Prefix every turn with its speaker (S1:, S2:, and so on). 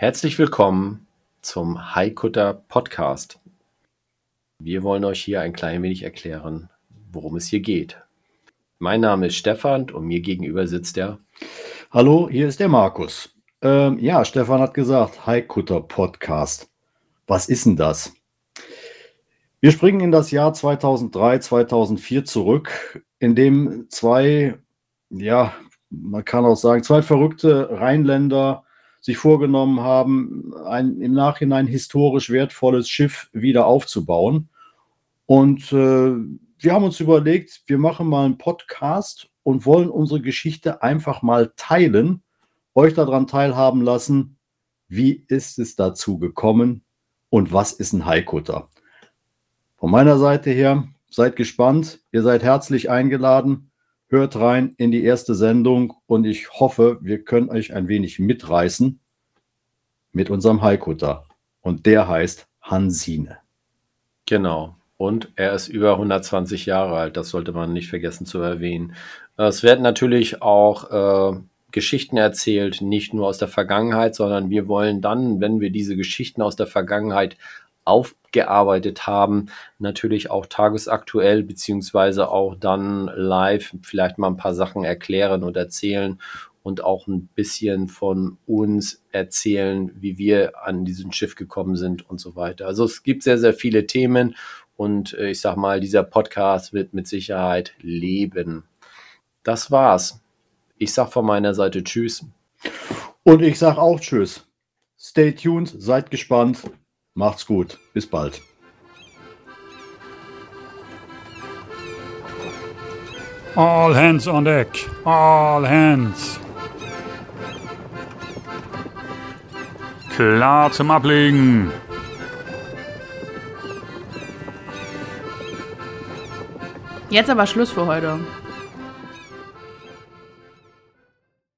S1: Herzlich willkommen zum Haikutter Podcast. Wir wollen euch hier ein klein wenig erklären, worum es hier geht. Mein Name ist Stefan und mir gegenüber sitzt der.
S2: Hallo, hier ist der Markus. Ähm, ja, Stefan hat gesagt, Haikutter Podcast. Was ist denn das? Wir springen in das Jahr 2003, 2004 zurück, in dem zwei ja, man kann auch sagen, zwei verrückte Rheinländer sich vorgenommen haben, ein im Nachhinein historisch wertvolles Schiff wieder aufzubauen. Und äh, wir haben uns überlegt, wir machen mal einen Podcast und wollen unsere Geschichte einfach mal teilen, euch daran teilhaben lassen, wie ist es dazu gekommen und was ist ein Haikutter. Von meiner Seite her, seid gespannt, ihr seid herzlich eingeladen. Hört rein in die erste Sendung und ich hoffe, wir können euch ein wenig mitreißen mit unserem Haikutter. Und der heißt Hansine.
S1: Genau. Und er ist über 120 Jahre alt. Das sollte man nicht vergessen zu erwähnen. Es werden natürlich auch äh, Geschichten erzählt, nicht nur aus der Vergangenheit, sondern wir wollen dann, wenn wir diese Geschichten aus der Vergangenheit aufgearbeitet haben. Natürlich auch tagesaktuell, beziehungsweise auch dann live vielleicht mal ein paar Sachen erklären und erzählen und auch ein bisschen von uns erzählen, wie wir an diesem Schiff gekommen sind und so weiter. Also es gibt sehr, sehr viele Themen und äh, ich sag mal, dieser Podcast wird mit Sicherheit leben. Das war's. Ich sag von meiner Seite Tschüss.
S2: Und ich sag auch Tschüss. Stay tuned, seid gespannt. Macht's gut. Bis bald.
S3: All hands on deck. All hands. Klar zum Ablegen.
S4: Jetzt aber Schluss für heute.